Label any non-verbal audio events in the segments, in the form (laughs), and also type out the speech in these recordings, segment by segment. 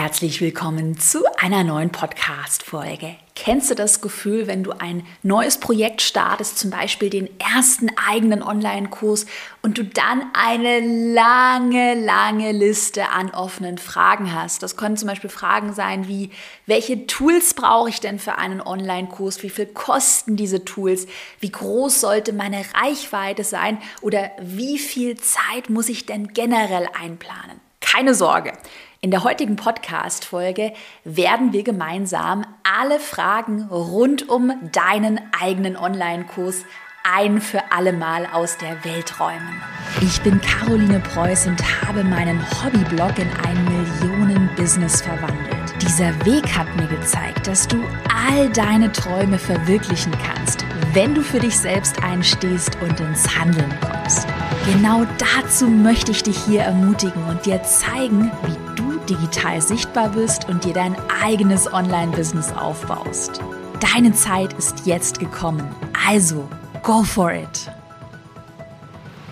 Herzlich willkommen zu einer neuen Podcast-Folge. Kennst du das Gefühl, wenn du ein neues Projekt startest, zum Beispiel den ersten eigenen Online-Kurs und du dann eine lange, lange Liste an offenen Fragen hast? Das können zum Beispiel Fragen sein wie, welche Tools brauche ich denn für einen Online-Kurs? Wie viel kosten diese Tools? Wie groß sollte meine Reichweite sein? Oder wie viel Zeit muss ich denn generell einplanen? Keine Sorge. In der heutigen Podcast-Folge werden wir gemeinsam alle Fragen rund um deinen eigenen Online-Kurs ein für alle Mal aus der Welt räumen. Ich bin Caroline Preuß und habe meinen Hobbyblog in ein Millionen-Business verwandelt. Dieser Weg hat mir gezeigt, dass du all deine Träume verwirklichen kannst, wenn du für dich selbst einstehst und ins Handeln kommst. Genau dazu möchte ich dich hier ermutigen und dir zeigen, wie digital sichtbar bist und dir dein eigenes Online-Business aufbaust. Deine Zeit ist jetzt gekommen. Also, go for it!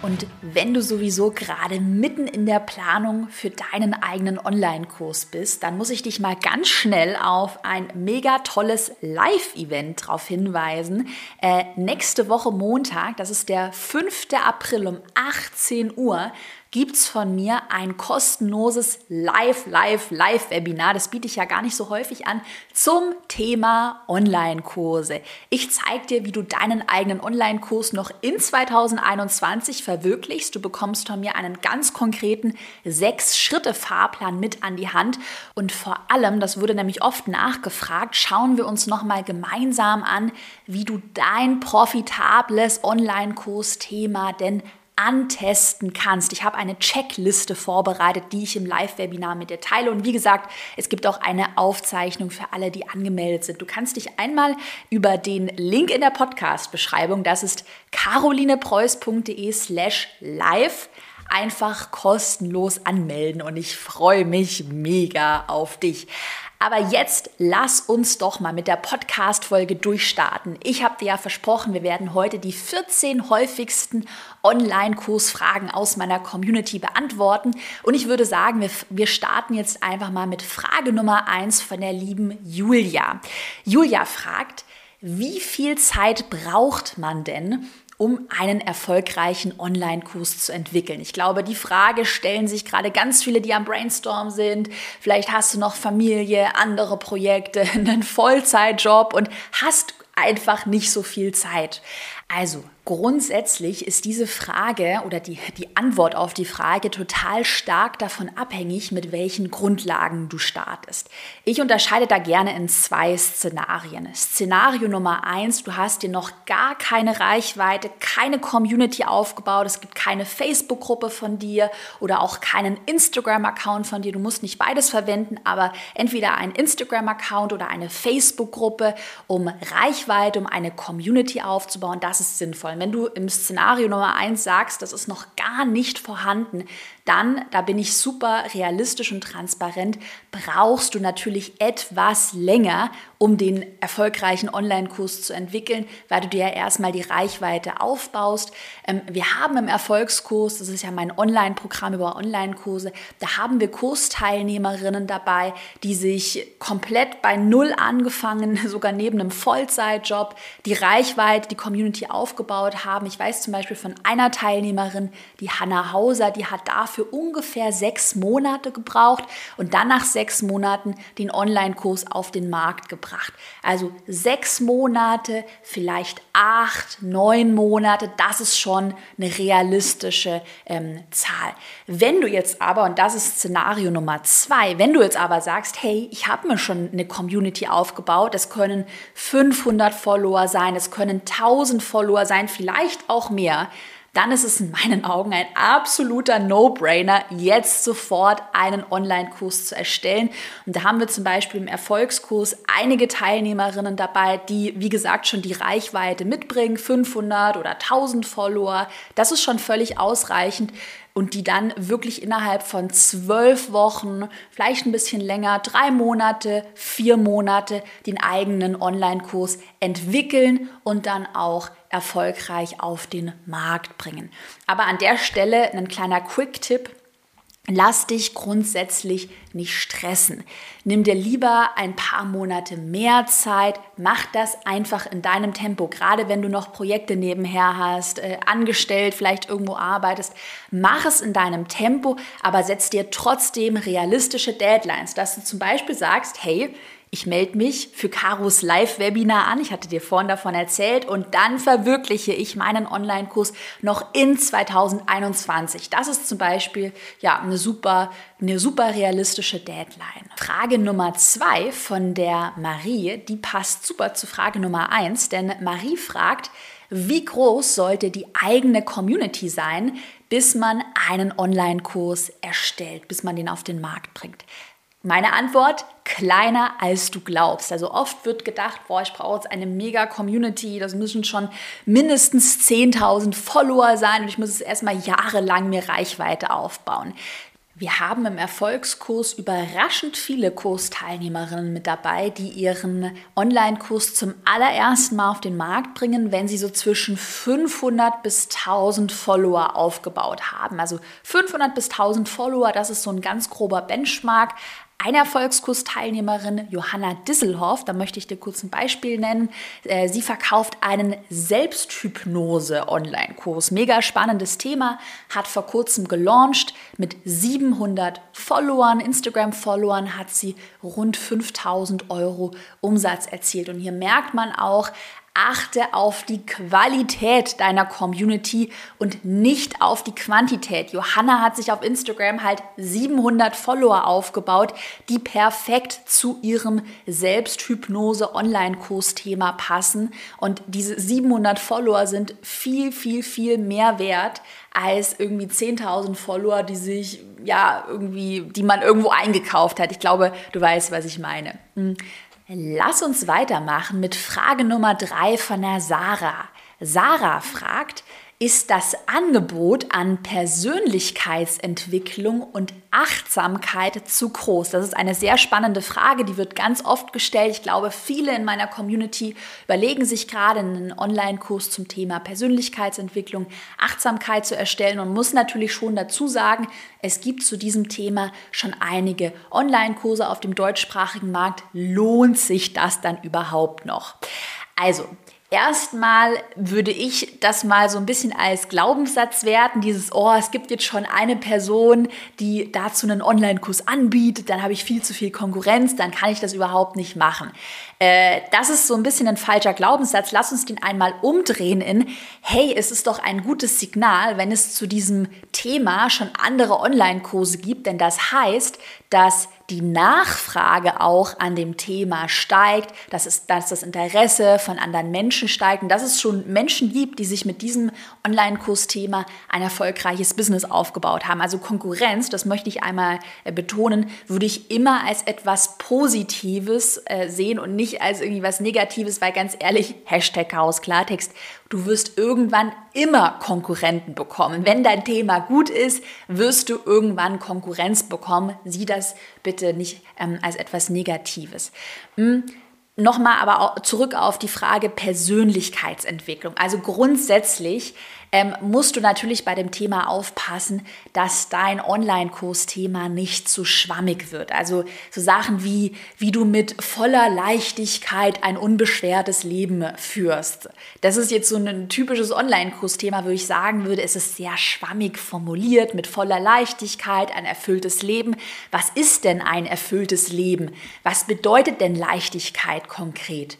Und wenn du sowieso gerade mitten in der Planung für deinen eigenen Online-Kurs bist, dann muss ich dich mal ganz schnell auf ein mega tolles Live-Event darauf hinweisen. Äh, nächste Woche Montag, das ist der 5. April um 18 Uhr, gibt es von mir ein kostenloses Live, Live, Live-Webinar. Das biete ich ja gar nicht so häufig an zum Thema Online-Kurse. Ich zeige dir, wie du deinen eigenen Online-Kurs noch in 2021 verwirklichst. Du bekommst von mir einen ganz konkreten Sechs-Schritte-Fahrplan mit an die Hand. Und vor allem, das wurde nämlich oft nachgefragt, schauen wir uns nochmal gemeinsam an, wie du dein profitables Online-Kurs-Thema denn antesten kannst. Ich habe eine Checkliste vorbereitet, die ich im Live-Webinar mit dir teile. Und wie gesagt, es gibt auch eine Aufzeichnung für alle, die angemeldet sind. Du kannst dich einmal über den Link in der Podcast-Beschreibung, das ist carolinepreuß.de slash live, einfach kostenlos anmelden. Und ich freue mich mega auf dich. Aber jetzt lass uns doch mal mit der Podcast-Folge durchstarten. Ich habe dir ja versprochen, wir werden heute die 14 häufigsten Online-Kursfragen aus meiner Community beantworten. Und ich würde sagen, wir, wir starten jetzt einfach mal mit Frage Nummer 1 von der lieben Julia. Julia fragt, wie viel Zeit braucht man denn, um einen erfolgreichen Online-Kurs zu entwickeln? Ich glaube, die Frage stellen sich gerade ganz viele, die am Brainstorm sind. Vielleicht hast du noch Familie, andere Projekte, (laughs) einen Vollzeitjob und hast einfach nicht so viel Zeit. Also grundsätzlich ist diese Frage oder die, die Antwort auf die Frage total stark davon abhängig, mit welchen Grundlagen du startest. Ich unterscheide da gerne in zwei Szenarien. Szenario Nummer eins, du hast dir noch gar keine Reichweite, keine Community aufgebaut, es gibt keine Facebook-Gruppe von dir oder auch keinen Instagram-Account von dir. Du musst nicht beides verwenden, aber entweder ein Instagram-Account oder eine Facebook-Gruppe, um Reichweite, um eine Community aufzubauen. Das ist sinnvoll. Wenn du im Szenario Nummer eins sagst, das ist noch gar nicht vorhanden, dann, da bin ich super realistisch und transparent, brauchst du natürlich etwas länger, um den erfolgreichen Online-Kurs zu entwickeln, weil du dir ja erstmal die Reichweite aufbaust. Ähm, wir haben im Erfolgskurs, das ist ja mein Online-Programm über Online-Kurse, da haben wir Kursteilnehmerinnen dabei, die sich komplett bei Null angefangen, (laughs) sogar neben einem Vollzeitjob, die Reichweite, die Community aufgebaut haben. Ich weiß zum Beispiel von einer Teilnehmerin, die Hanna Hauser, die hat dafür für ungefähr sechs Monate gebraucht und dann nach sechs Monaten den Online-Kurs auf den Markt gebracht. Also sechs Monate, vielleicht acht, neun Monate, das ist schon eine realistische ähm, Zahl. Wenn du jetzt aber, und das ist Szenario Nummer zwei, wenn du jetzt aber sagst, hey, ich habe mir schon eine Community aufgebaut, es können 500 Follower sein, es können 1000 Follower sein, vielleicht auch mehr, dann ist es in meinen Augen ein absoluter No-Brainer, jetzt sofort einen Online-Kurs zu erstellen. Und da haben wir zum Beispiel im Erfolgskurs einige Teilnehmerinnen dabei, die, wie gesagt, schon die Reichweite mitbringen, 500 oder 1000 Follower. Das ist schon völlig ausreichend und die dann wirklich innerhalb von zwölf Wochen, vielleicht ein bisschen länger, drei Monate, vier Monate den eigenen Online-Kurs entwickeln und dann auch erfolgreich auf den Markt bringen. Aber an der Stelle ein kleiner Quick-Tipp Lass dich grundsätzlich nicht stressen. Nimm dir lieber ein paar Monate mehr Zeit. Mach das einfach in deinem Tempo. Gerade wenn du noch Projekte nebenher hast, äh, angestellt, vielleicht irgendwo arbeitest. Mach es in deinem Tempo, aber setz dir trotzdem realistische Deadlines, dass du zum Beispiel sagst, hey, ich melde mich für Karos Live-Webinar an. Ich hatte dir vorhin davon erzählt. Und dann verwirkliche ich meinen Online-Kurs noch in 2021. Das ist zum Beispiel ja, eine, super, eine super realistische Deadline. Frage Nummer zwei von der Marie, die passt super zu Frage Nummer eins. Denn Marie fragt, wie groß sollte die eigene Community sein, bis man einen Online-Kurs erstellt, bis man den auf den Markt bringt? Meine Antwort, kleiner als du glaubst. Also oft wird gedacht, boah, ich brauche jetzt eine mega Community, das müssen schon mindestens 10.000 Follower sein und ich muss es erstmal jahrelang mir Reichweite aufbauen. Wir haben im Erfolgskurs überraschend viele Kursteilnehmerinnen mit dabei, die ihren Online-Kurs zum allerersten Mal auf den Markt bringen, wenn sie so zwischen 500 bis 1000 Follower aufgebaut haben. Also 500 bis 1000 Follower, das ist so ein ganz grober Benchmark. Eine Erfolgskursteilnehmerin, Johanna Disselhoff, da möchte ich dir kurz ein Beispiel nennen. Äh, sie verkauft einen Selbsthypnose-Online-Kurs. Mega spannendes Thema, hat vor kurzem gelauncht. Mit 700 Followern, Instagram-Followern, hat sie rund 5000 Euro Umsatz erzielt. Und hier merkt man auch, achte auf die Qualität deiner Community und nicht auf die Quantität. Johanna hat sich auf Instagram halt 700 Follower aufgebaut, die perfekt zu ihrem Selbsthypnose-Online-Kurs-Thema passen. Und diese 700 Follower sind viel, viel, viel mehr wert als irgendwie 10.000 Follower, die sich ja irgendwie, die man irgendwo eingekauft hat. Ich glaube, du weißt, was ich meine. Lass uns weitermachen mit Frage Nummer drei von der Sarah. Sarah fragt, ist das Angebot an Persönlichkeitsentwicklung und Achtsamkeit zu groß? Das ist eine sehr spannende Frage, die wird ganz oft gestellt. Ich glaube, viele in meiner Community überlegen sich gerade einen Online-Kurs zum Thema Persönlichkeitsentwicklung, Achtsamkeit zu erstellen und muss natürlich schon dazu sagen, es gibt zu diesem Thema schon einige Online-Kurse auf dem deutschsprachigen Markt. Lohnt sich das dann überhaupt noch? Also, Erstmal würde ich das mal so ein bisschen als Glaubenssatz werten, dieses, oh, es gibt jetzt schon eine Person, die dazu einen Online-Kurs anbietet, dann habe ich viel zu viel Konkurrenz, dann kann ich das überhaupt nicht machen. Äh, das ist so ein bisschen ein falscher Glaubenssatz. Lass uns den einmal umdrehen in, hey, es ist doch ein gutes Signal, wenn es zu diesem Thema schon andere Online-Kurse gibt, denn das heißt, dass die Nachfrage auch an dem Thema steigt, dass, es, dass das Interesse von anderen Menschen steigt und dass es schon Menschen gibt, die sich mit diesem Online-Kursthema ein erfolgreiches Business aufgebaut haben. Also Konkurrenz, das möchte ich einmal äh, betonen, würde ich immer als etwas Positives äh, sehen und nicht als irgendwie was Negatives, weil ganz ehrlich, Hashtag Chaos Klartext, Du wirst irgendwann immer Konkurrenten bekommen. Wenn dein Thema gut ist, wirst du irgendwann Konkurrenz bekommen. Sieh das bitte nicht ähm, als etwas Negatives. Hm. Nochmal aber zurück auf die Frage Persönlichkeitsentwicklung. Also grundsätzlich ähm, musst du natürlich bei dem Thema aufpassen, dass dein Online-Kursthema nicht zu schwammig wird. Also so Sachen wie, wie du mit voller Leichtigkeit ein unbeschwertes Leben führst. Das ist jetzt so ein typisches Online-Kursthema, wo ich sagen würde, es ist sehr schwammig formuliert, mit voller Leichtigkeit, ein erfülltes Leben. Was ist denn ein erfülltes Leben? Was bedeutet denn Leichtigkeit konkret?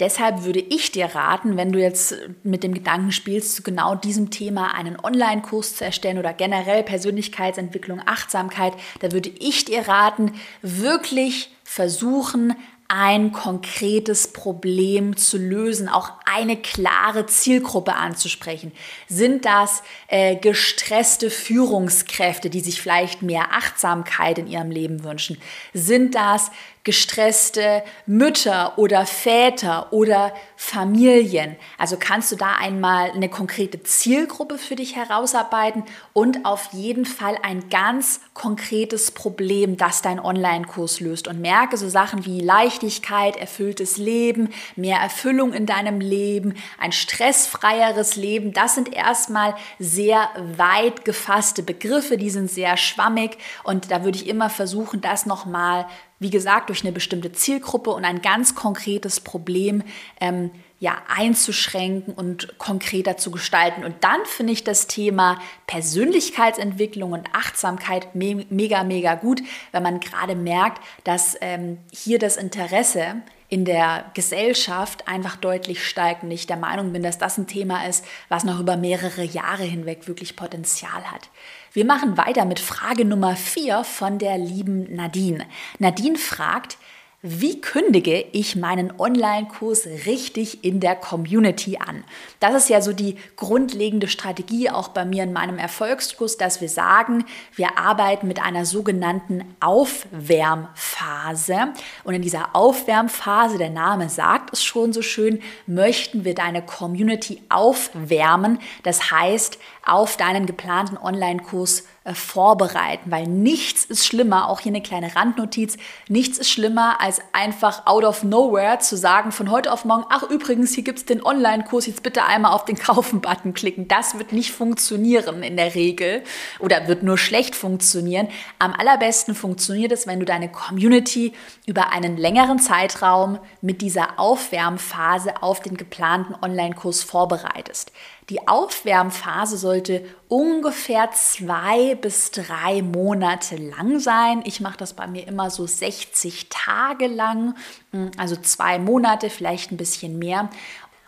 Deshalb würde ich dir raten, wenn du jetzt mit dem Gedanken spielst, zu genau diesem Thema einen Online-Kurs zu erstellen oder generell Persönlichkeitsentwicklung, Achtsamkeit, da würde ich dir raten, wirklich versuchen, ein konkretes Problem zu lösen, auch eine klare Zielgruppe anzusprechen. Sind das äh, gestresste Führungskräfte, die sich vielleicht mehr Achtsamkeit in ihrem Leben wünschen? Sind das gestresste Mütter oder Väter oder Familien. Also kannst du da einmal eine konkrete Zielgruppe für dich herausarbeiten und auf jeden Fall ein ganz konkretes Problem, das dein Online-Kurs löst und merke so Sachen wie Leichtigkeit, erfülltes Leben, mehr Erfüllung in deinem Leben, ein stressfreieres Leben. Das sind erstmal sehr weit gefasste Begriffe, die sind sehr schwammig und da würde ich immer versuchen, das nochmal, wie gesagt, durch eine bestimmte Zielgruppe und ein ganz konkretes Problem ähm, ja, einzuschränken und konkreter zu gestalten. Und dann finde ich das Thema Persönlichkeitsentwicklung und Achtsamkeit me mega, mega gut, wenn man gerade merkt, dass ähm, hier das Interesse in der Gesellschaft einfach deutlich steigt und ich der Meinung bin, dass das ein Thema ist, was noch über mehrere Jahre hinweg wirklich Potenzial hat. Wir machen weiter mit Frage Nummer 4 von der lieben Nadine. Nadine fragt, wie kündige ich meinen Online-Kurs richtig in der Community an? Das ist ja so die grundlegende Strategie auch bei mir in meinem Erfolgskurs, dass wir sagen, wir arbeiten mit einer sogenannten Aufwärmphase. Und in dieser Aufwärmphase, der Name sagt es schon so schön, möchten wir deine Community aufwärmen. Das heißt, auf deinen geplanten Online-Kurs vorbereiten, weil nichts ist schlimmer, auch hier eine kleine Randnotiz, nichts ist schlimmer, als einfach out of nowhere zu sagen, von heute auf morgen, ach übrigens, hier gibt es den Online-Kurs, jetzt bitte einmal auf den (laughs) Kaufen-Button klicken. Das wird nicht funktionieren in der Regel oder wird nur schlecht funktionieren. Am allerbesten funktioniert es, wenn du deine Community über einen längeren Zeitraum mit dieser Aufwärmphase auf den geplanten Online-Kurs vorbereitest. Die Aufwärmphase sollte ungefähr zwei bis drei Monate lang sein. Ich mache das bei mir immer so 60 Tage lang, hm, also zwei Monate, vielleicht ein bisschen mehr.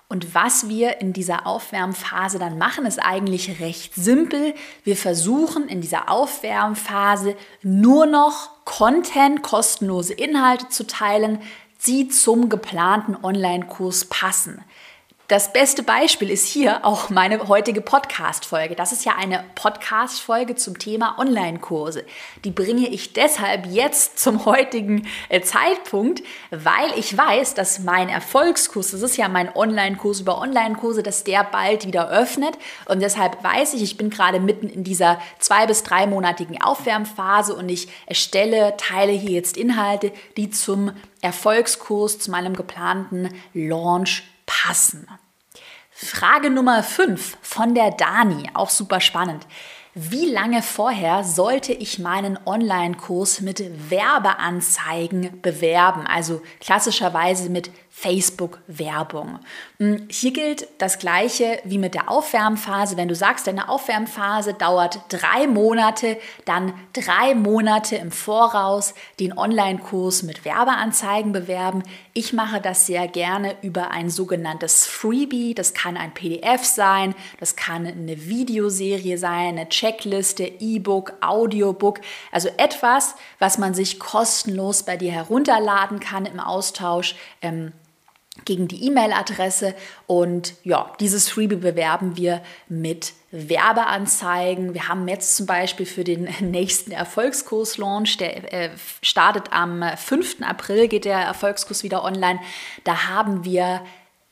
Und was wir in dieser Aufwärmphase dann machen, ist eigentlich recht simpel. Wir versuchen in dieser Aufwärmphase nur noch Content, kostenlose Inhalte zu teilen, die zum geplanten Online-Kurs passen. Das beste Beispiel ist hier auch meine heutige Podcast-Folge. Das ist ja eine Podcast-Folge zum Thema Online-Kurse. Die bringe ich deshalb jetzt zum heutigen äh, Zeitpunkt, weil ich weiß, dass mein Erfolgskurs, das ist ja mein Online-Kurs über Online-Kurse, dass der bald wieder öffnet. Und deshalb weiß ich, ich bin gerade mitten in dieser zwei- bis dreimonatigen Aufwärmphase und ich erstelle, teile hier jetzt Inhalte, die zum Erfolgskurs, zu meinem geplanten Launch passen. Frage Nummer 5 von der Dani, auch super spannend. Wie lange vorher sollte ich meinen Online-Kurs mit Werbeanzeigen bewerben? Also klassischerweise mit Facebook-Werbung. Hm, hier gilt das Gleiche wie mit der Aufwärmphase. Wenn du sagst, deine Aufwärmphase dauert drei Monate, dann drei Monate im Voraus den Online-Kurs mit Werbeanzeigen bewerben. Ich mache das sehr gerne über ein sogenanntes Freebie. Das kann ein PDF sein, das kann eine Videoserie sein, eine Checkliste, E-Book, Audiobook. Also etwas, was man sich kostenlos bei dir herunterladen kann im Austausch. Ähm, gegen die E-Mail-Adresse und ja, dieses Freebie bewerben wir mit Werbeanzeigen. Wir haben jetzt zum Beispiel für den (laughs) nächsten Erfolgskurs-Launch, der äh, startet am 5. April, geht der Erfolgskurs wieder online. Da haben wir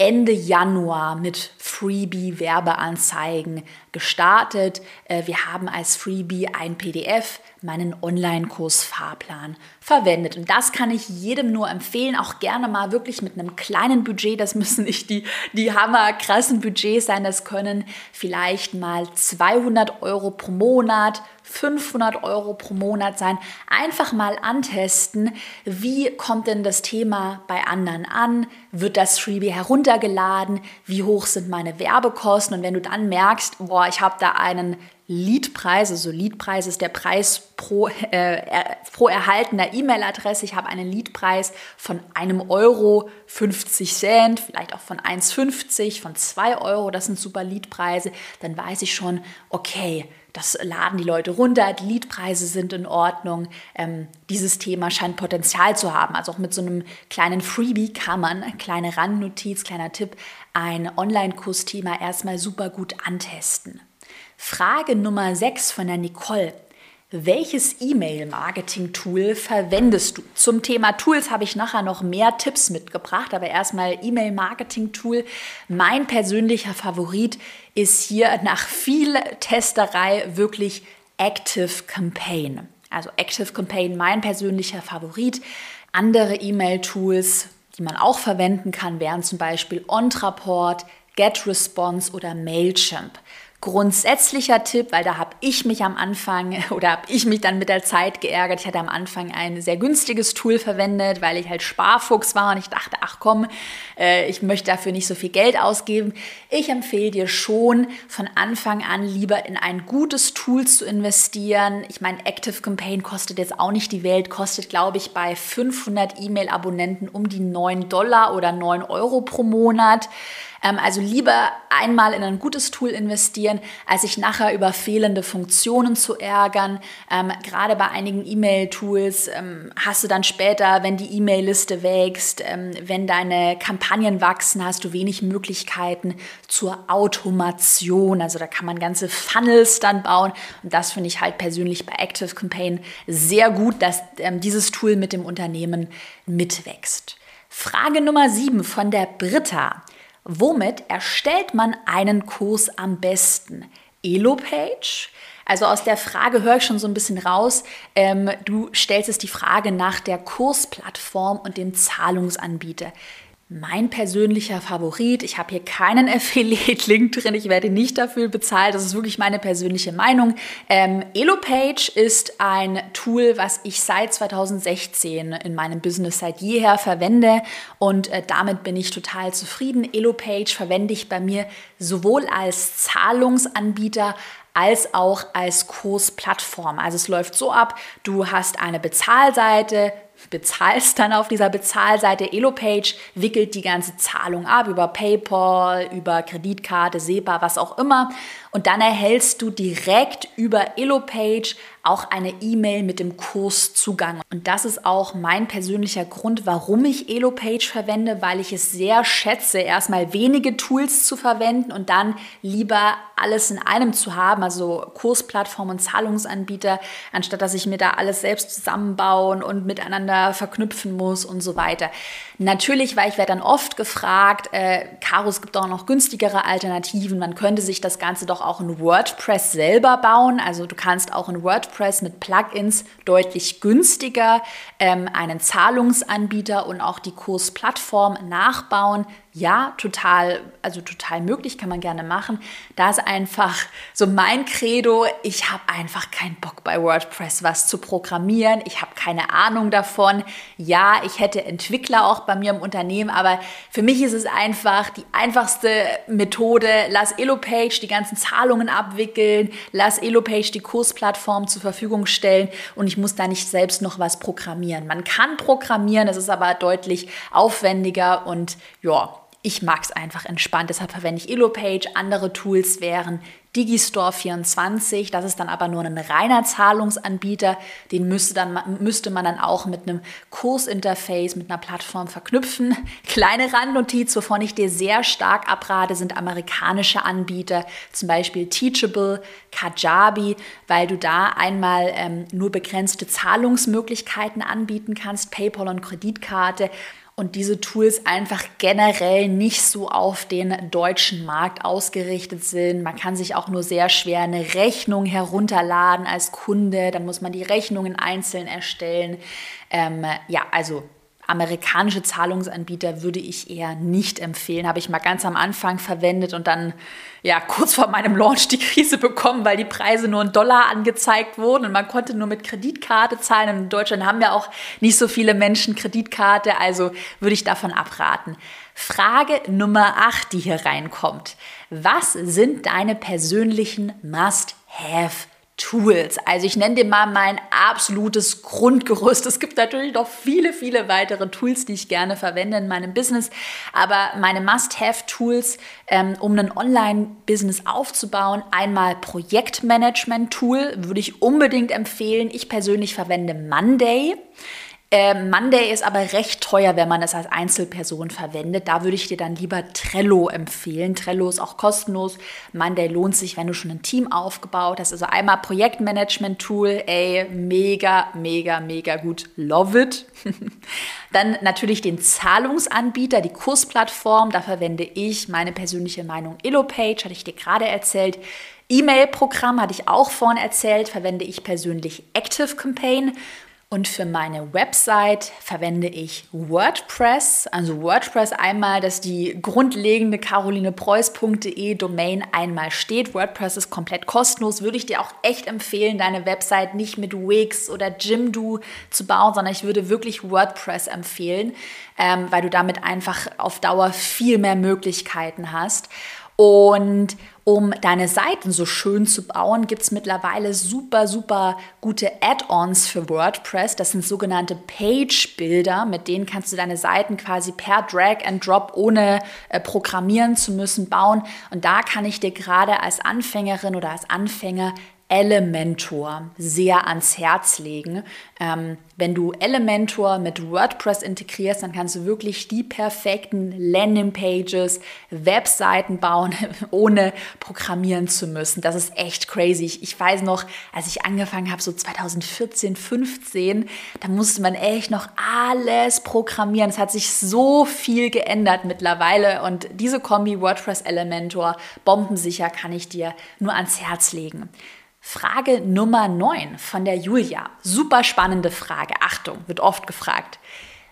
Ende Januar mit Freebie-Werbeanzeigen gestartet. Äh, wir haben als Freebie ein PDF, meinen Online-Kurs-Fahrplan verwendet. Und das kann ich jedem nur empfehlen, auch gerne mal wirklich mit einem kleinen Budget. Das müssen nicht die, die hammerkrassen Budgets sein. Das können vielleicht mal 200 Euro pro Monat, 500 Euro pro Monat sein. Einfach mal antesten, wie kommt denn das Thema bei anderen an? Wird das Freebie heruntergeladen? Wie hoch sind meine Werbekosten? Und wenn du dann merkst, boah, ich habe da einen Leadpreis, also Leadpreis ist der Preis pro, äh, pro erhaltener E-Mail-Adresse. Ich habe einen Leadpreis von einem Euro 50 Cent, vielleicht auch von 1,50, von 2 Euro. Das sind super Leadpreise. Dann weiß ich schon, okay, das laden die Leute runter, die Leadpreise sind in Ordnung. Ähm, dieses Thema scheint Potenzial zu haben. Also auch mit so einem kleinen Freebie kann man, kleine Randnotiz, kleiner Tipp, ein Online-Kursthema erstmal super gut antesten. Frage Nummer 6 von der Nicole. Welches E-Mail-Marketing-Tool verwendest du? Zum Thema Tools habe ich nachher noch mehr Tipps mitgebracht, aber erstmal E-Mail-Marketing-Tool. Mein persönlicher Favorit ist hier nach viel Testerei wirklich Active Campaign. Also Active Campaign, mein persönlicher Favorit. Andere E-Mail-Tools, die man auch verwenden kann, wären zum Beispiel Ontraport, GetResponse oder Mailchimp grundsätzlicher Tipp, weil da habe ich mich am Anfang (laughs) oder habe ich mich dann mit der Zeit geärgert. Ich hatte am Anfang ein sehr günstiges Tool verwendet, weil ich halt Sparfuchs war und ich dachte, ach komm, äh, ich möchte dafür nicht so viel Geld ausgeben. Ich empfehle dir schon von Anfang an lieber in ein gutes Tool zu investieren. Ich meine, Active Campaign kostet jetzt auch nicht die Welt, kostet glaube ich bei 500 E-Mail-Abonnenten um die 9 Dollar oder 9 Euro pro Monat. Ähm, also lieber einmal in ein gutes Tool investieren, als sich nachher über fehlende Funktionen zu ärgern. Ähm, gerade bei einigen E-Mail-Tools ähm, hast du dann später, wenn die E-Mail-Liste wächst, wenn deine Kampagnen wachsen, hast du wenig Möglichkeiten zur Automation. Also da kann man ganze Funnels dann bauen. Und das finde ich halt persönlich bei Active Campaign sehr gut, dass dieses Tool mit dem Unternehmen mitwächst. Frage Nummer 7 von der Britta. Womit erstellt man einen Kurs am besten? Elo-Page? Also aus der Frage höre ich schon so ein bisschen raus. Ähm, du stellst es die Frage nach der Kursplattform und dem Zahlungsanbieter. Mein persönlicher Favorit, ich habe hier keinen (laughs) Affiliate-Link drin, ich werde nicht dafür bezahlt, das ist wirklich meine persönliche Meinung. Ähm, EloPage ist ein Tool, was ich seit 2016 in meinem Business seit jeher verwende und äh, damit bin ich total zufrieden. EloPage verwende ich bei mir sowohl als Zahlungsanbieter als auch als Kursplattform. Also es läuft so ab, du hast eine Bezahlseite, bezahlst dann auf dieser Bezahlseite EloPage, wickelt die ganze Zahlung ab über PayPal, über Kreditkarte, SEPA, was auch immer. Und dann erhältst du direkt über EloPage auch eine E-Mail mit dem Kurszugang. Und das ist auch mein persönlicher Grund, warum ich EloPage verwende, weil ich es sehr schätze, erstmal wenige Tools zu verwenden und dann lieber alles in einem zu haben, also Kursplattform und Zahlungsanbieter, anstatt dass ich mir da alles selbst zusammenbauen und miteinander verknüpfen muss und so weiter. Natürlich, weil ich werde dann oft gefragt, äh, Caro, es gibt auch noch günstigere Alternativen, man könnte sich das Ganze doch auch in WordPress selber bauen. Also du kannst auch in WordPress mit Plugins deutlich günstiger ähm, einen Zahlungsanbieter und auch die Kursplattform nachbauen ja, total, also total möglich, kann man gerne machen. Da ist einfach so mein Credo, ich habe einfach keinen Bock bei WordPress was zu programmieren. Ich habe keine Ahnung davon. Ja, ich hätte Entwickler auch bei mir im Unternehmen, aber für mich ist es einfach die einfachste Methode. Lass EloPage die ganzen Zahlungen abwickeln, lass EloPage die Kursplattform zur Verfügung stellen und ich muss da nicht selbst noch was programmieren. Man kann programmieren, das ist aber deutlich aufwendiger und ja, ich mag es einfach entspannt, deshalb verwende ich EloPage. Andere Tools wären Digistore24, das ist dann aber nur ein reiner Zahlungsanbieter. Den müsste, dann, müsste man dann auch mit einem Kursinterface, mit einer Plattform verknüpfen. (laughs) Kleine Randnotiz, wovon ich dir sehr stark abrate, sind amerikanische Anbieter, zum Beispiel Teachable, Kajabi, weil du da einmal ähm, nur begrenzte Zahlungsmöglichkeiten anbieten kannst, PayPal und Kreditkarte und diese Tools einfach generell nicht so auf den deutschen Markt ausgerichtet sind. Man kann sich auch nur sehr schwer eine Rechnung herunterladen als Kunde, dann muss man die Rechnungen einzeln erstellen. Ähm, ja, also amerikanische Zahlungsanbieter würde ich eher nicht empfehlen. Habe ich mal ganz am Anfang verwendet und dann ja kurz vor meinem Launch die Krise bekommen, weil die Preise nur in Dollar angezeigt wurden und man konnte nur mit Kreditkarte zahlen. Und in Deutschland haben ja auch nicht so viele Menschen Kreditkarte, also würde ich davon abraten. Frage Nummer 8, die hier reinkommt. Was sind deine persönlichen Must-Have? Tools. Also ich nenne dir mal mein absolutes Grundgerüst. Es gibt natürlich noch viele, viele weitere Tools, die ich gerne verwende in meinem Business. Aber meine Must-Have-Tools, ähm, um ein Online-Business aufzubauen, einmal Projektmanagement-Tool würde ich unbedingt empfehlen. Ich persönlich verwende Monday. Äh, Monday ist aber recht teuer, wenn man es als Einzelperson verwendet. Da würde ich dir dann lieber Trello empfehlen. Trello ist auch kostenlos. Monday lohnt sich, wenn du schon ein Team aufgebaut hast. Also einmal Projektmanagement-Tool, ey, mega, mega, mega gut. Love it. (laughs) dann natürlich den Zahlungsanbieter, die Kursplattform. Da verwende ich meine persönliche Meinung EloPage, hatte ich dir gerade erzählt. E-Mail-Programm hatte ich auch vorhin erzählt, verwende ich persönlich Active Campaign und für meine Website verwende ich WordPress. Also WordPress einmal, dass die grundlegende carolinepreuß.de Domain einmal steht. WordPress ist komplett kostenlos. Würde ich dir auch echt empfehlen, deine Website nicht mit Wix oder Jimdo zu bauen, sondern ich würde wirklich WordPress empfehlen, ähm, weil du damit einfach auf Dauer viel mehr Möglichkeiten hast. Und um deine Seiten so schön zu bauen, gibt es mittlerweile super, super gute Add-ons für WordPress. Das sind sogenannte Page-Builder, mit denen kannst du deine Seiten quasi per Drag and Drop, ohne äh, programmieren zu müssen, bauen. Und da kann ich dir gerade als Anfängerin oder als Anfänger Elementor sehr ans Herz legen. Ähm, wenn du Elementor mit WordPress integrierst, dann kannst du wirklich die perfekten Landingpages, Webseiten bauen, (laughs) ohne programmieren zu müssen. Das ist echt crazy. Ich weiß noch, als ich angefangen habe, so 2014, 15, da musste man echt noch alles programmieren. Es hat sich so viel geändert mittlerweile und diese Kombi WordPress Elementor bombensicher kann ich dir nur ans Herz legen. Frage Nummer 9 von der Julia. Super spannende Frage. Achtung, wird oft gefragt.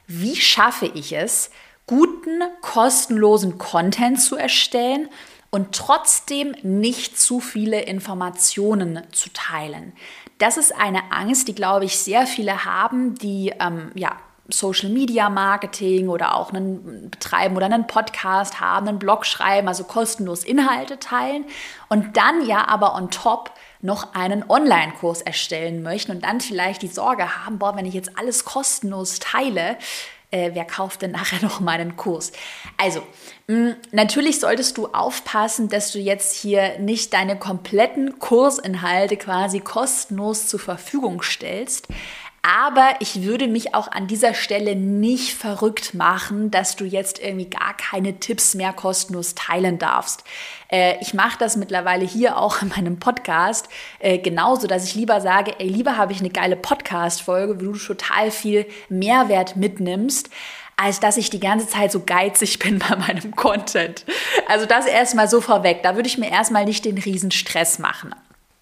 Wie schaffe ich es, guten, kostenlosen Content zu erstellen und trotzdem nicht zu viele Informationen zu teilen? Das ist eine Angst, die, glaube ich, sehr viele haben, die ähm, ja, Social Media Marketing oder auch einen betreiben oder einen Podcast haben, einen Blog schreiben, also kostenlos Inhalte teilen und dann ja aber on top noch einen Online-Kurs erstellen möchten und dann vielleicht die Sorge haben, boah, wenn ich jetzt alles kostenlos teile, äh, wer kauft denn nachher (laughs) noch meinen Kurs? Also, mh, natürlich solltest du aufpassen, dass du jetzt hier nicht deine kompletten Kursinhalte quasi kostenlos zur Verfügung stellst. Aber ich würde mich auch an dieser Stelle nicht verrückt machen, dass du jetzt irgendwie gar keine Tipps mehr kostenlos teilen darfst. Äh, ich mache das mittlerweile hier auch in meinem Podcast äh, genauso, dass ich lieber sage, ey, lieber habe ich eine geile Podcast-Folge, wo du total viel Mehrwert mitnimmst als dass ich die ganze Zeit so geizig (laughs) bin bei meinem Content. Also das erstmal so vorweg. Da würde ich mir erstmal nicht den riesen Stress machen.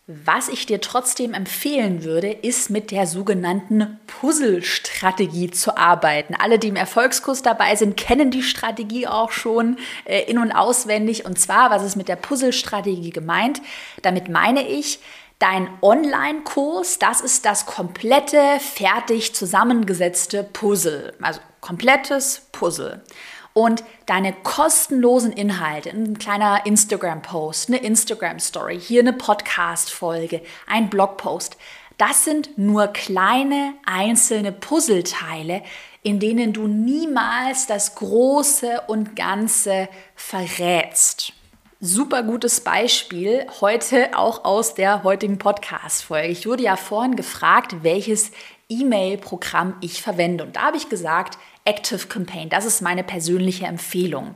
Was ich dir trotzdem empfehlen würde, ist mit der sogenannten Puzzle-Strategie zu arbeiten. Alle, die im Erfolgskurs dabei sind, kennen die Strategie auch schon äh, in und auswendig. Und zwar, was ist mit der Puzzle-Strategie gemeint? Damit meine ich, Dein Online-Kurs, das ist das komplette, fertig zusammengesetzte Puzzle. Also komplettes Puzzle und deine kostenlosen Inhalte, ein kleiner Instagram-Post, eine Instagram-Story, hier eine Podcast-Folge, ein Blogpost, das sind nur kleine einzelne Puzzleteile, in denen du niemals das Große und Ganze verrätst. Super gutes Beispiel heute auch aus der heutigen Podcast-Folge. Ich wurde ja vorhin gefragt, welches E-Mail-Programm ich verwende. Und da habe ich gesagt, Active Campaign. Das ist meine persönliche Empfehlung.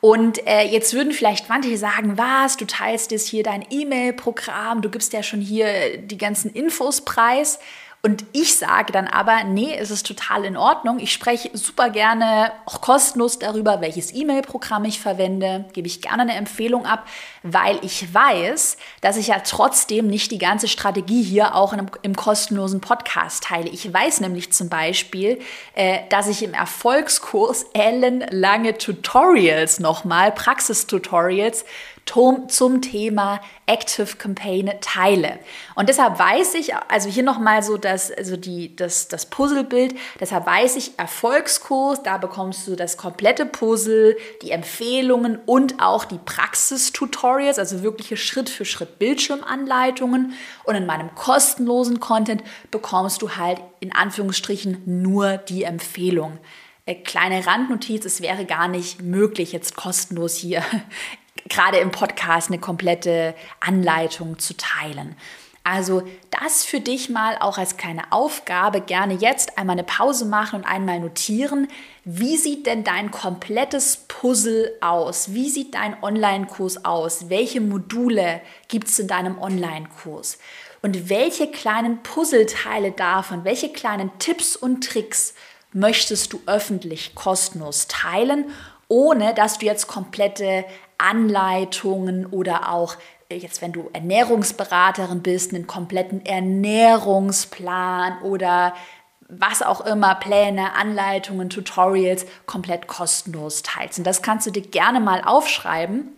Und äh, jetzt würden vielleicht manche sagen, was, du teilst jetzt hier dein E-Mail-Programm, du gibst ja schon hier die ganzen Infos preis. Und ich sage dann aber, nee, es ist total in Ordnung. Ich spreche super gerne auch kostenlos darüber, welches E-Mail-Programm ich verwende. Gebe ich gerne eine Empfehlung ab, weil ich weiß, dass ich ja trotzdem nicht die ganze Strategie hier auch im, im kostenlosen Podcast teile. Ich weiß nämlich zum Beispiel, äh, dass ich im Erfolgskurs ellenlange Tutorials nochmal, Praxistutorials zum Thema Active Campaign teile. Und deshalb weiß ich, also hier nochmal so das, also die, das, das Puzzlebild, deshalb weiß ich, Erfolgskurs, da bekommst du das komplette Puzzle, die Empfehlungen und auch die Praxistutorials, also wirkliche Schritt für Schritt Bildschirmanleitungen. Und in meinem kostenlosen Content bekommst du halt in Anführungsstrichen nur die Empfehlung äh, kleine Randnotiz, es wäre gar nicht möglich, jetzt kostenlos hier (laughs) gerade im Podcast eine komplette Anleitung zu teilen. Also das für dich mal auch als kleine Aufgabe, gerne jetzt einmal eine Pause machen und einmal notieren, wie sieht denn dein komplettes Puzzle aus? Wie sieht dein Online-Kurs aus? Welche Module gibt es in deinem Online-Kurs? Und welche kleinen Puzzleteile davon, welche kleinen Tipps und Tricks möchtest du öffentlich kostenlos teilen, ohne dass du jetzt komplette Anleitungen oder auch jetzt wenn du Ernährungsberaterin bist, einen kompletten Ernährungsplan oder was auch immer, Pläne, Anleitungen, Tutorials komplett kostenlos teilst. Und das kannst du dir gerne mal aufschreiben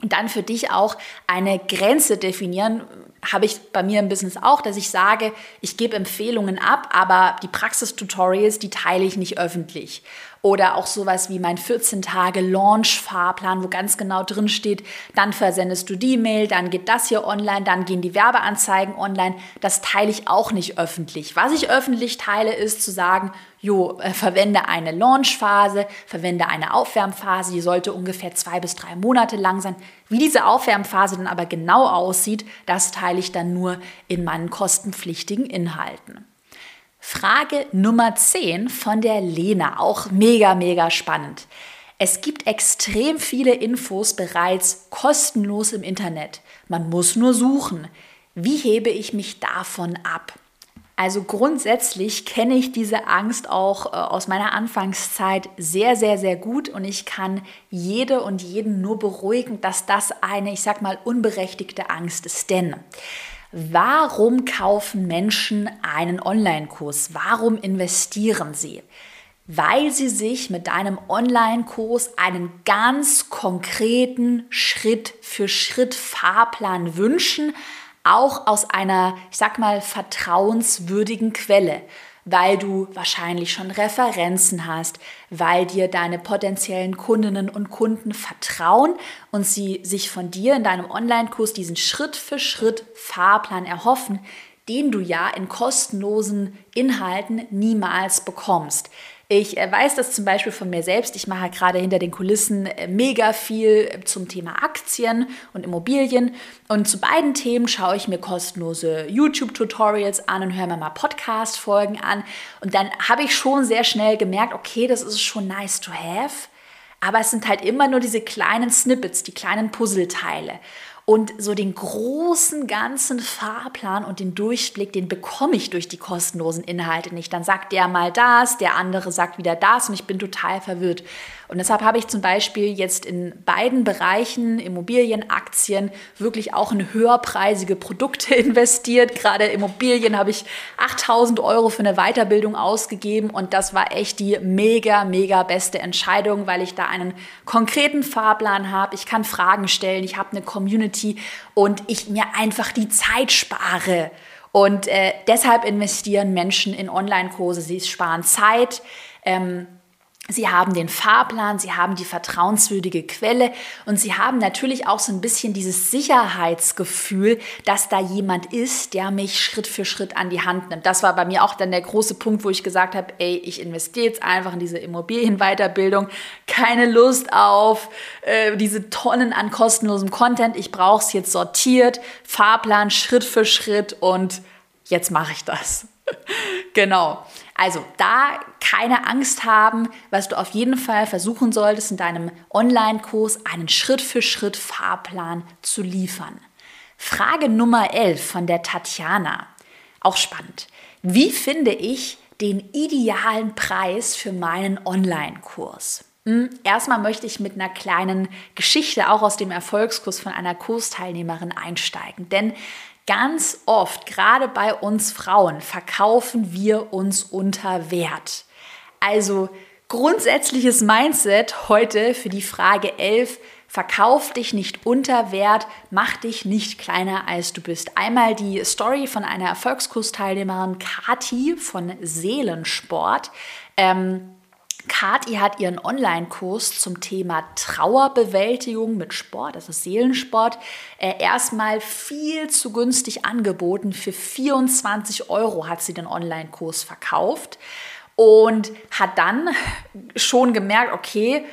und dann für dich auch eine Grenze definieren. Habe ich bei mir im Business auch, dass ich sage, ich gebe Empfehlungen ab, aber die Praxistutorials, die teile ich nicht öffentlich. Oder auch sowas wie mein 14-Tage-Launch-Fahrplan, wo ganz genau drin steht, dann versendest du die Mail, dann geht das hier online, dann gehen die Werbeanzeigen online. Das teile ich auch nicht öffentlich. Was ich öffentlich teile, ist zu sagen, jo, äh, verwende eine Launch-Phase, verwende eine Aufwärmphase, die sollte ungefähr zwei bis drei Monate lang sein. Wie diese Aufwärmphase dann aber genau aussieht, das teile ich dann nur in meinen kostenpflichtigen Inhalten. Frage Nummer 10 von der Lena, auch mega, mega spannend. Es gibt extrem viele Infos bereits kostenlos im Internet. Man muss nur suchen. Wie hebe ich mich davon ab? Also grundsätzlich kenne ich diese Angst auch äh, aus meiner Anfangszeit sehr, sehr, sehr gut und ich kann jede und jeden nur beruhigen, dass das eine, ich sag mal, unberechtigte Angst ist. Denn Warum kaufen Menschen einen Online-Kurs? Warum investieren sie? Weil sie sich mit deinem Online-Kurs einen ganz konkreten Schritt für Schritt Fahrplan wünschen, auch aus einer, ich sag mal, vertrauenswürdigen Quelle weil du wahrscheinlich schon Referenzen hast, weil dir deine potenziellen Kundinnen und Kunden vertrauen und sie sich von dir in deinem Online-Kurs diesen Schritt für Schritt Fahrplan erhoffen, den du ja in kostenlosen Inhalten niemals bekommst. Ich äh, weiß das zum Beispiel von mir selbst. Ich mache gerade hinter den Kulissen äh, mega viel äh, zum Thema Aktien und Immobilien. Und zu beiden Themen schaue ich mir kostenlose YouTube-Tutorials an und höre mir mal Podcast-Folgen an. Und dann habe ich schon sehr schnell gemerkt, okay, das ist schon nice to have. Aber es sind halt immer nur diese kleinen Snippets, die kleinen Puzzleteile. Und so den großen ganzen Fahrplan und den Durchblick, den bekomme ich durch die kostenlosen Inhalte nicht. Dann sagt der mal das, der andere sagt wieder das und ich bin total verwirrt. Und deshalb habe ich zum Beispiel jetzt in beiden Bereichen, Immobilien, Aktien, wirklich auch in höherpreisige Produkte (laughs) investiert. Gerade Immobilien habe ich 8000 Euro für eine Weiterbildung ausgegeben und das war echt die mega, mega beste Entscheidung, weil ich da einen konkreten Fahrplan habe. Ich kann Fragen stellen, ich habe eine Community und ich mir einfach die Zeit spare. Und äh, deshalb investieren Menschen in Online-Kurse. Sie sparen Zeit. Ähm, Sie haben den Fahrplan, Sie haben die vertrauenswürdige Quelle und Sie haben natürlich auch so ein bisschen dieses Sicherheitsgefühl, dass da jemand ist, der mich Schritt für Schritt an die Hand nimmt. Das war bei mir auch dann der große Punkt, wo ich gesagt habe, ey, ich investiere jetzt einfach in diese Immobilienweiterbildung, keine Lust auf äh, diese Tonnen an kostenlosem Content. Ich brauche es jetzt sortiert, Fahrplan Schritt für Schritt und jetzt mache ich das. (laughs) genau. Also da keine Angst haben, was du auf jeden Fall versuchen solltest, in deinem Online-Kurs einen Schritt-für-Schritt Fahrplan zu liefern. Frage Nummer 11 von der Tatjana. Auch spannend. Wie finde ich den idealen Preis für meinen Online-Kurs? Hm, erstmal möchte ich mit einer kleinen Geschichte auch aus dem Erfolgskurs von einer Kursteilnehmerin einsteigen. Denn Ganz oft, gerade bei uns Frauen, verkaufen wir uns unter Wert. Also grundsätzliches Mindset heute für die Frage 11. Verkauf dich nicht unter Wert, mach dich nicht kleiner als du bist. Einmal die Story von einer Erfolgskursteilnehmerin Kati von Seelensport. Ähm, Kati hat ihren Online-Kurs zum Thema Trauerbewältigung mit Sport, also Seelensport, äh, erstmal viel zu günstig angeboten. Für 24 Euro hat sie den Online-Kurs verkauft und hat dann schon gemerkt, okay,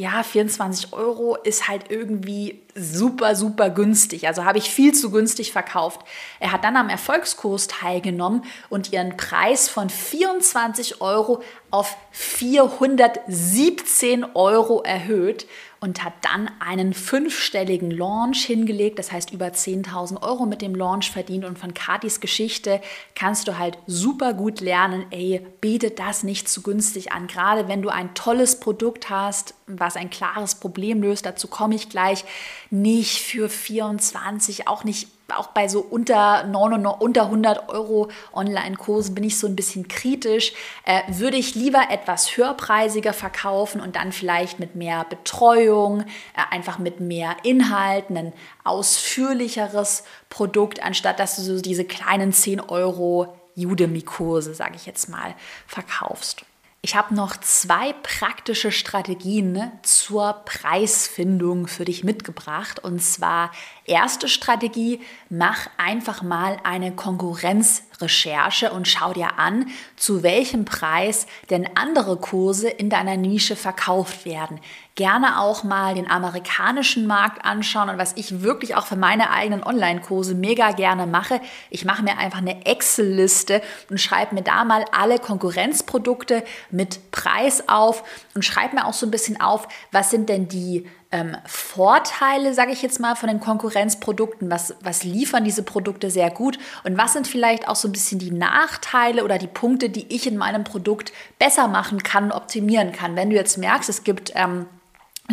ja, 24 Euro ist halt irgendwie super, super günstig. Also habe ich viel zu günstig verkauft. Er hat dann am Erfolgskurs teilgenommen und ihren Preis von 24 Euro auf 417 Euro erhöht und hat dann einen fünfstelligen Launch hingelegt, das heißt über 10.000 Euro mit dem Launch verdient. Und von Katis Geschichte kannst du halt super gut lernen, ey, biete das nicht zu günstig an, gerade wenn du ein tolles Produkt hast, was ein klares Problem löst, dazu komme ich gleich, nicht für 24, auch nicht auch bei so unter, 99, unter 100 Euro Online-Kursen bin ich so ein bisschen kritisch. Äh, würde ich lieber etwas höherpreisiger verkaufen und dann vielleicht mit mehr Betreuung, äh, einfach mit mehr Inhalten, ein ausführlicheres Produkt, anstatt dass du so diese kleinen 10 Euro Udemy-Kurse, sage ich jetzt mal, verkaufst. Ich habe noch zwei praktische Strategien ne, zur Preisfindung für dich mitgebracht. Und zwar erste Strategie, mach einfach mal eine Konkurrenzrecherche und schau dir an, zu welchem Preis denn andere Kurse in deiner Nische verkauft werden. Gerne auch mal den amerikanischen Markt anschauen und was ich wirklich auch für meine eigenen Online-Kurse mega gerne mache, ich mache mir einfach eine Excel-Liste und schreibe mir da mal alle Konkurrenzprodukte mit Preis auf und schreibe mir auch so ein bisschen auf, was sind denn die ähm, Vorteile, sage ich jetzt mal, von den Konkurrenzprodukten? Was, was liefern diese Produkte sehr gut? Und was sind vielleicht auch so ein bisschen die Nachteile oder die Punkte, die ich in meinem Produkt besser machen kann, optimieren kann? Wenn du jetzt merkst, es gibt ähm,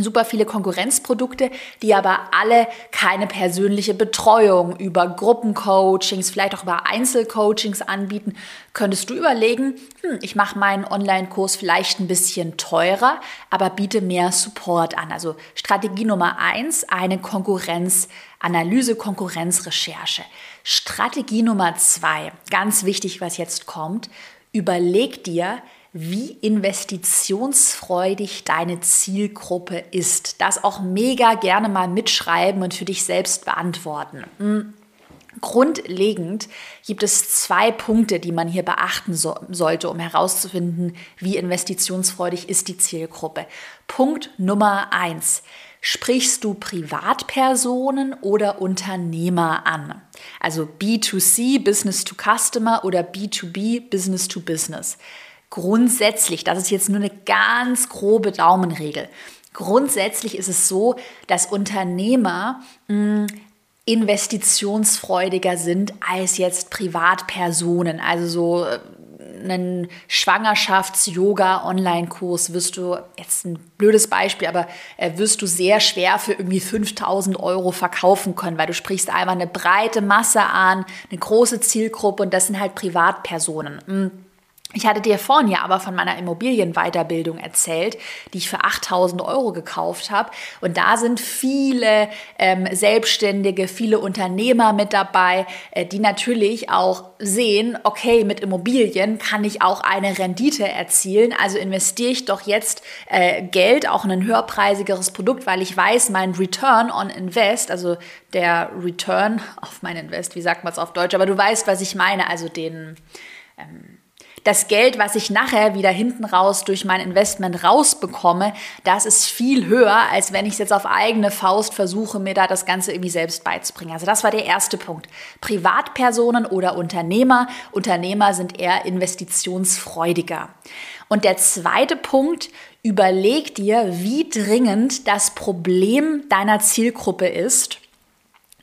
super viele Konkurrenzprodukte, die aber alle keine persönliche Betreuung über Gruppencoachings, vielleicht auch über Einzelcoachings anbieten, könntest du überlegen, hm, ich mache meinen Online-Kurs vielleicht ein bisschen teurer, aber biete mehr Support an. Also Strategie Nummer eins, eine Konkurrenzanalyse, Konkurrenzrecherche. Strategie Nummer zwei, ganz wichtig, was jetzt kommt, überleg dir, wie investitionsfreudig deine Zielgruppe ist. Das auch mega gerne mal mitschreiben und für dich selbst beantworten. Hm. Grundlegend gibt es zwei Punkte, die man hier beachten so sollte, um herauszufinden, wie investitionsfreudig ist die Zielgruppe. Punkt Nummer eins. Sprichst du Privatpersonen oder Unternehmer an? Also B2C, Business to Customer oder B2B, Business to Business. Grundsätzlich, das ist jetzt nur eine ganz grobe Daumenregel. Grundsätzlich ist es so, dass Unternehmer mh, hm, investitionsfreudiger sind als jetzt Privatpersonen. Also so äh, einen Schwangerschafts-Yoga-Online-Kurs wirst du, jetzt ein blödes Beispiel, aber äh, wirst du sehr schwer für irgendwie 5000 Euro verkaufen können, weil du sprichst einmal eine breite Masse an, eine große Zielgruppe und das sind halt Privatpersonen. Ich hatte dir vorhin ja aber von meiner Immobilienweiterbildung erzählt, die ich für 8000 Euro gekauft habe. Und da sind viele ähm, Selbstständige, viele Unternehmer mit dabei, äh, die natürlich auch sehen, okay, mit Immobilien kann ich auch eine Rendite erzielen. Also investiere ich doch jetzt äh, Geld, auch in ein höherpreisigeres Produkt, weil ich weiß, mein Return on Invest, also der Return (laughs) auf mein Invest, wie sagt man es auf Deutsch, aber du weißt, was ich meine, also den... Ähm, das Geld, was ich nachher wieder hinten raus durch mein Investment rausbekomme, das ist viel höher, als wenn ich es jetzt auf eigene Faust versuche, mir da das Ganze irgendwie selbst beizubringen. Also das war der erste Punkt. Privatpersonen oder Unternehmer. Unternehmer sind eher investitionsfreudiger. Und der zweite Punkt, überleg dir, wie dringend das Problem deiner Zielgruppe ist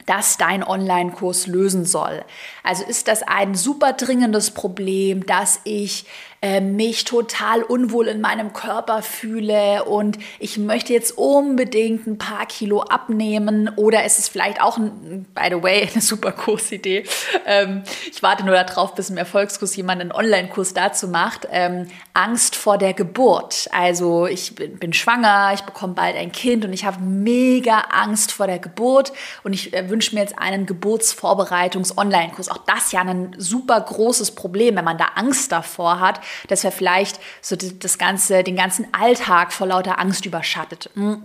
das dein Online-Kurs lösen soll. Also ist das ein super dringendes Problem, dass ich äh, mich total unwohl in meinem Körper fühle und ich möchte jetzt unbedingt ein paar Kilo abnehmen oder ist es vielleicht auch, ein, by the way, (laughs) eine super Kursidee. Ähm, ich warte nur darauf, bis im Erfolgskurs jemand einen Online-Kurs dazu macht. Ähm, Angst vor der Geburt. Also ich bin, bin schwanger, ich bekomme bald ein Kind und ich habe mega Angst vor der Geburt und ich äh, wünsche mir jetzt einen Geburtsvorbereitungs-Online-Kurs. Auch das ja ein super großes Problem, wenn man da Angst davor hat, dass er vielleicht so das ganze, den ganzen Alltag vor lauter Angst überschattet. Hm.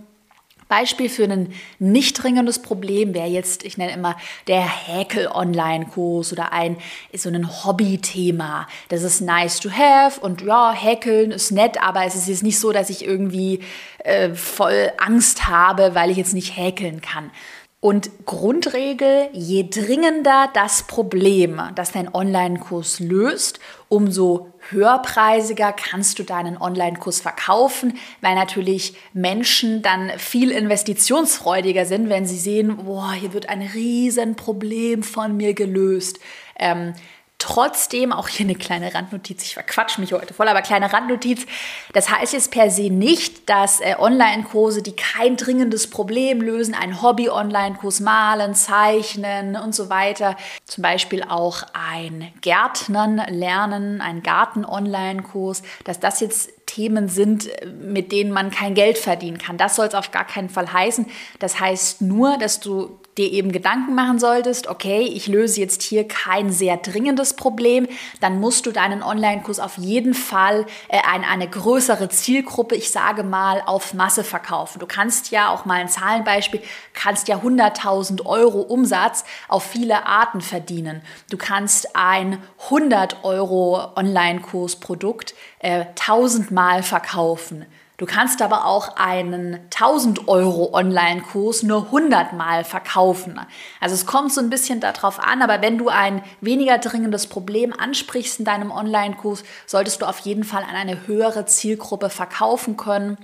Beispiel für ein nicht dringendes Problem wäre jetzt, ich nenne immer der Häkel-Online-Kurs oder ein so ein Hobby-Thema. Das ist nice to have und ja, häkeln ist nett, aber es ist jetzt nicht so, dass ich irgendwie äh, voll Angst habe, weil ich jetzt nicht häkeln kann. Und Grundregel, je dringender das Problem, das dein Online-Kurs löst, umso höherpreisiger kannst du deinen Online-Kurs verkaufen, weil natürlich Menschen dann viel investitionsfreudiger sind, wenn sie sehen, boah, hier wird ein Riesenproblem von mir gelöst. Ähm, Trotzdem, auch hier eine kleine Randnotiz, ich verquatsch mich heute voll, aber kleine Randnotiz, das heißt jetzt per se nicht, dass äh, Online-Kurse, die kein dringendes Problem lösen, ein Hobby-Online-Kurs malen, zeichnen und so weiter, zum Beispiel auch ein Gärtnern lernen, ein Garten-Online-Kurs, dass das jetzt Themen sind, mit denen man kein Geld verdienen kann. Das soll es auf gar keinen Fall heißen. Das heißt nur, dass du dir eben Gedanken machen solltest, okay, ich löse jetzt hier kein sehr dringendes Problem, dann musst du deinen Online-Kurs auf jeden Fall äh, eine, eine größere Zielgruppe, ich sage mal, auf Masse verkaufen. Du kannst ja auch mal ein Zahlenbeispiel, kannst ja 100.000 Euro Umsatz auf viele Arten verdienen. Du kannst ein 100 Euro Online-Kursprodukt äh, tausendmal verkaufen. Du kannst aber auch einen 1000 Euro Online-Kurs nur 100 Mal verkaufen. Also es kommt so ein bisschen darauf an, aber wenn du ein weniger dringendes Problem ansprichst in deinem Online-Kurs, solltest du auf jeden Fall an eine höhere Zielgruppe verkaufen können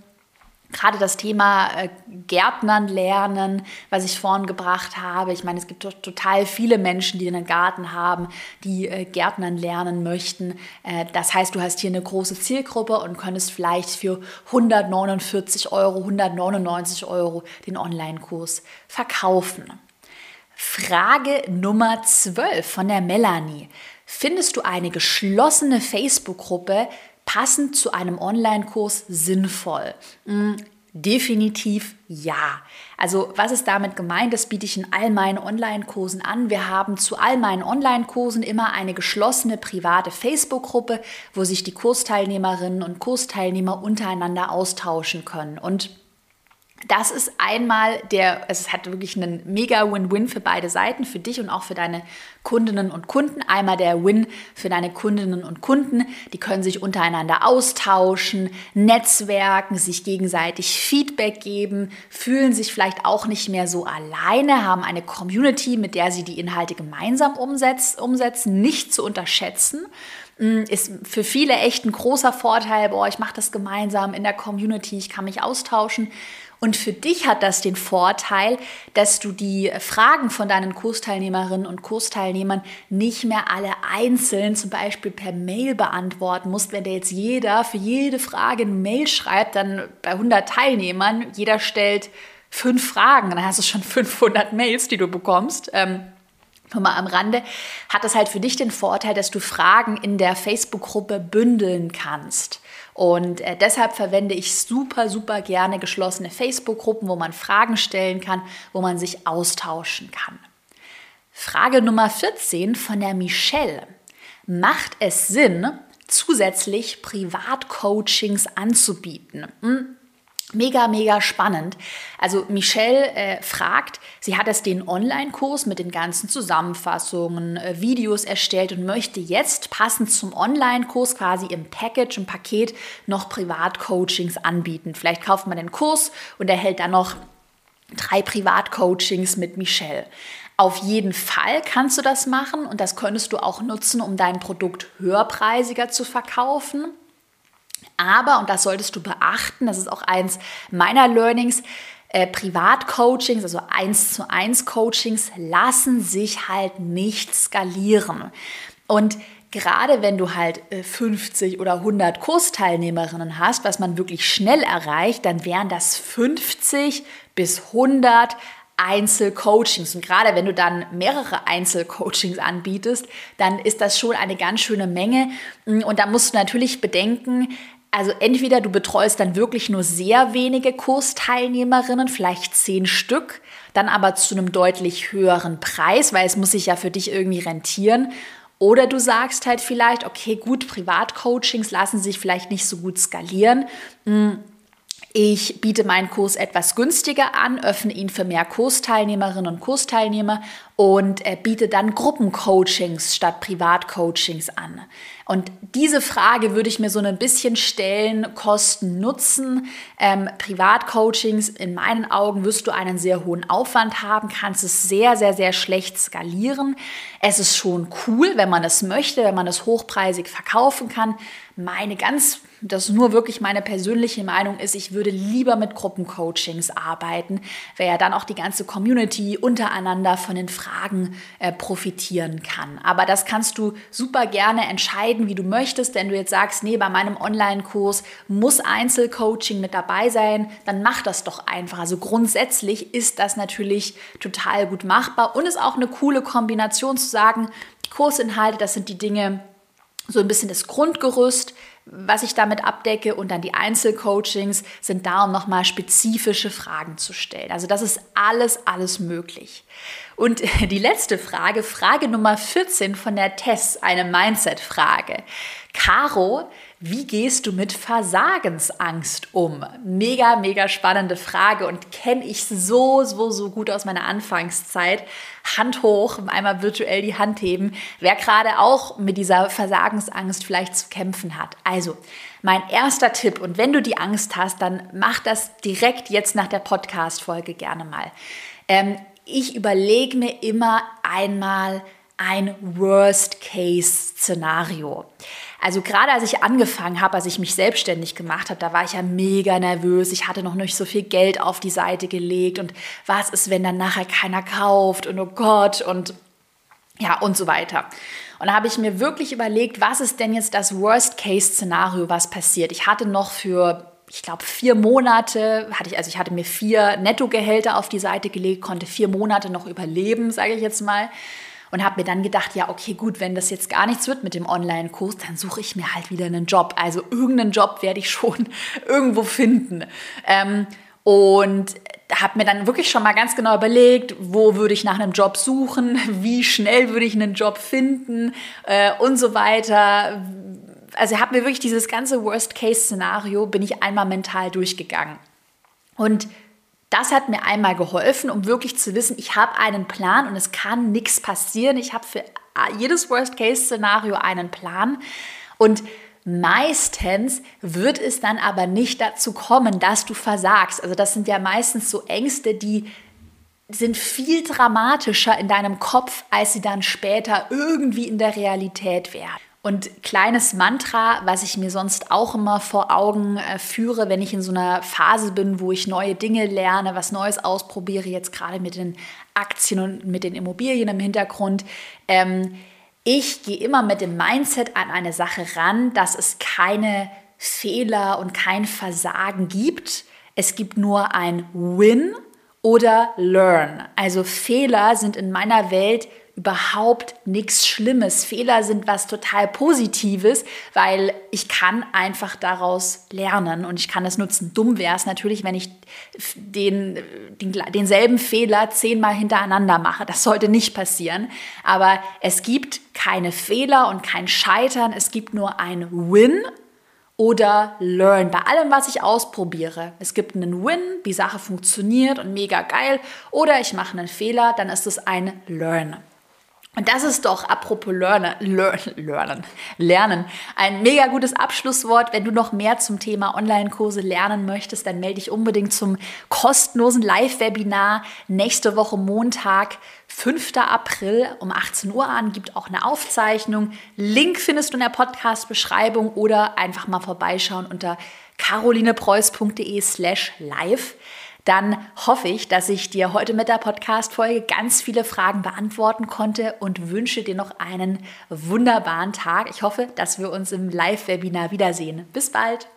gerade das Thema äh, Gärtnern lernen, was ich vorhin gebracht habe. Ich meine, es gibt total viele Menschen, die einen Garten haben, die äh, Gärtnern lernen möchten. Äh, das heißt, du hast hier eine große Zielgruppe und könntest vielleicht für 149 Euro, 199 Euro den Online-Kurs verkaufen. Frage Nummer 12 von der Melanie. Findest du eine geschlossene Facebook-Gruppe passend zu einem Online-Kurs sinnvoll? Hm, definitiv ja. Also was ist damit gemeint? Das biete ich in all meinen Online-Kursen an. Wir haben zu all meinen Online-Kursen immer eine geschlossene private Facebook-Gruppe, wo sich die Kursteilnehmerinnen und Kursteilnehmer untereinander austauschen können. Und das ist einmal der, es hat wirklich einen mega Win-Win für beide Seiten, für dich und auch für deine Kundinnen und Kunden. Einmal der Win für deine Kundinnen und Kunden, die können sich untereinander austauschen, netzwerken, sich gegenseitig Feedback geben, fühlen sich vielleicht auch nicht mehr so alleine, haben eine Community, mit der sie die Inhalte gemeinsam umsetzen, nicht zu unterschätzen. Mm, ist für viele echt ein großer Vorteil, boah, ich mache das gemeinsam in der Community, ich kann mich austauschen. Und für dich hat das den Vorteil, dass du die Fragen von deinen Kursteilnehmerinnen und Kursteilnehmern nicht mehr alle einzeln, zum Beispiel per Mail beantworten musst. Wenn dir jetzt jeder für jede Frage eine Mail schreibt, dann bei 100 Teilnehmern, jeder stellt fünf Fragen, dann hast du schon 500 Mails, die du bekommst. Ähm, nur mal am Rande, hat das halt für dich den Vorteil, dass du Fragen in der Facebook-Gruppe bündeln kannst. Und äh, deshalb verwende ich super, super gerne geschlossene Facebook-Gruppen, wo man Fragen stellen kann, wo man sich austauschen kann. Frage Nummer 14 von der Michelle. Macht es Sinn, zusätzlich Privatcoachings anzubieten? Hm? Mega, mega spannend. Also Michelle äh, fragt, sie hat es den Online-Kurs mit den ganzen Zusammenfassungen, äh, Videos erstellt und möchte jetzt passend zum Online-Kurs quasi im Package, im Paket noch Privatcoachings anbieten. Vielleicht kauft man den Kurs und erhält dann noch drei Privatcoachings mit Michelle. Auf jeden Fall kannst du das machen und das könntest du auch nutzen, um dein Produkt höherpreisiger zu verkaufen. Aber, und das solltest du beachten, das ist auch eins meiner Learnings, äh, Privatcoachings, also 1 zu 1 Coachings, lassen sich halt nicht skalieren. Und gerade wenn du halt 50 äh, oder 100 Kursteilnehmerinnen hast, was man wirklich schnell erreicht, dann wären das 50 bis 100 Einzelcoachings. Und gerade wenn du dann mehrere Einzelcoachings anbietest, dann ist das schon eine ganz schöne Menge. Und da musst du natürlich bedenken, also entweder du betreust dann wirklich nur sehr wenige Kursteilnehmerinnen, vielleicht zehn Stück, dann aber zu einem deutlich höheren Preis, weil es muss sich ja für dich irgendwie rentieren. Oder du sagst halt vielleicht, okay, gut, Privatcoachings lassen sich vielleicht nicht so gut skalieren. Hm, ich biete meinen Kurs etwas günstiger an, öffne ihn für mehr Kursteilnehmerinnen und Kursteilnehmer und äh, biete dann Gruppencoachings statt Privatcoachings an. Und diese Frage würde ich mir so ein bisschen stellen, Kosten, Nutzen. Ähm, Privatcoachings, in meinen Augen wirst du einen sehr hohen Aufwand haben, kannst es sehr, sehr, sehr schlecht skalieren. Es ist schon cool, wenn man es möchte, wenn man es hochpreisig verkaufen kann. Meine ganz das nur wirklich meine persönliche Meinung ist, ich würde lieber mit Gruppencoachings arbeiten, weil ja dann auch die ganze Community untereinander von den Fragen Fragen äh, profitieren kann. Aber das kannst du super gerne entscheiden, wie du möchtest. Wenn du jetzt sagst, nee, bei meinem Online-Kurs muss Einzelcoaching mit dabei sein, dann mach das doch einfach. Also grundsätzlich ist das natürlich total gut machbar und ist auch eine coole Kombination zu sagen, Kursinhalte, das sind die Dinge, so ein bisschen das Grundgerüst, was ich damit abdecke und dann die Einzelcoachings sind da, um nochmal spezifische Fragen zu stellen. Also das ist alles, alles möglich. Und (laughs) die letzte Frage, Frage Nummer 14 von der Tess, eine Mindset-Frage. Caro, wie gehst du mit Versagensangst um? Mega, mega spannende Frage und kenne ich so, so, so gut aus meiner Anfangszeit. Hand hoch, einmal virtuell die Hand heben, wer gerade auch mit dieser Versagensangst vielleicht zu kämpfen hat. Also, mein erster Tipp, und wenn du die Angst hast, dann mach das direkt jetzt nach der Podcast-Folge gerne mal. Ähm, ich überlege mir immer einmal ein Worst-Case-Szenario. Also gerade als ich angefangen habe, als ich mich selbstständig gemacht habe, da war ich ja mega nervös. Ich hatte noch nicht so viel Geld auf die Seite gelegt und was ist, wenn dann nachher keiner kauft und oh Gott und ja und so weiter. Und da habe ich mir wirklich überlegt, was ist denn jetzt das Worst-Case-Szenario, was passiert. Ich hatte noch für ich glaube, vier Monate hatte ich, also ich hatte mir vier Nettogehälter auf die Seite gelegt, konnte vier Monate noch überleben, sage ich jetzt mal und habe mir dann gedacht, ja, okay, gut, wenn das jetzt gar nichts wird mit dem Online-Kurs, dann suche ich mir halt wieder einen Job. Also irgendeinen Job werde ich schon (laughs) irgendwo finden. Ähm, und habe mir dann wirklich schon mal ganz genau überlegt, wo würde ich nach einem Job suchen, (laughs) wie schnell würde ich einen Job finden äh, und so weiter. Also habe mir wirklich dieses ganze Worst-Case-Szenario, bin ich einmal mental durchgegangen. Und das hat mir einmal geholfen, um wirklich zu wissen, ich habe einen Plan und es kann nichts passieren. Ich habe für jedes Worst-Case-Szenario einen Plan. Und meistens wird es dann aber nicht dazu kommen, dass du versagst. Also das sind ja meistens so Ängste, die sind viel dramatischer in deinem Kopf, als sie dann später irgendwie in der Realität werden. Und kleines Mantra, was ich mir sonst auch immer vor Augen äh, führe, wenn ich in so einer Phase bin, wo ich neue Dinge lerne, was Neues ausprobiere, jetzt gerade mit den Aktien und mit den Immobilien im Hintergrund. Ähm, ich gehe immer mit dem Mindset an eine Sache ran, dass es keine Fehler und kein Versagen gibt. Es gibt nur ein Win oder Learn. Also Fehler sind in meiner Welt überhaupt nichts Schlimmes. Fehler sind was total Positives, weil ich kann einfach daraus lernen und ich kann es nutzen. Dumm wäre es natürlich, wenn ich den, den, denselben Fehler zehnmal hintereinander mache. Das sollte nicht passieren. Aber es gibt keine Fehler und kein Scheitern. Es gibt nur ein Win oder Learn. Bei allem, was ich ausprobiere. Es gibt einen Win, die Sache funktioniert und mega geil. Oder ich mache einen Fehler, dann ist es ein Learn. Und das ist doch, apropos Lernen, Lernen, Lernen, ein mega gutes Abschlusswort. Wenn du noch mehr zum Thema Online-Kurse lernen möchtest, dann melde dich unbedingt zum kostenlosen Live-Webinar nächste Woche Montag, 5. April um 18 Uhr an. Gibt auch eine Aufzeichnung. Link findest du in der Podcast-Beschreibung oder einfach mal vorbeischauen unter carolinepreuß.de slash live dann hoffe ich, dass ich dir heute mit der Podcast-Folge ganz viele Fragen beantworten konnte und wünsche dir noch einen wunderbaren Tag. Ich hoffe, dass wir uns im Live-Webinar wiedersehen. Bis bald!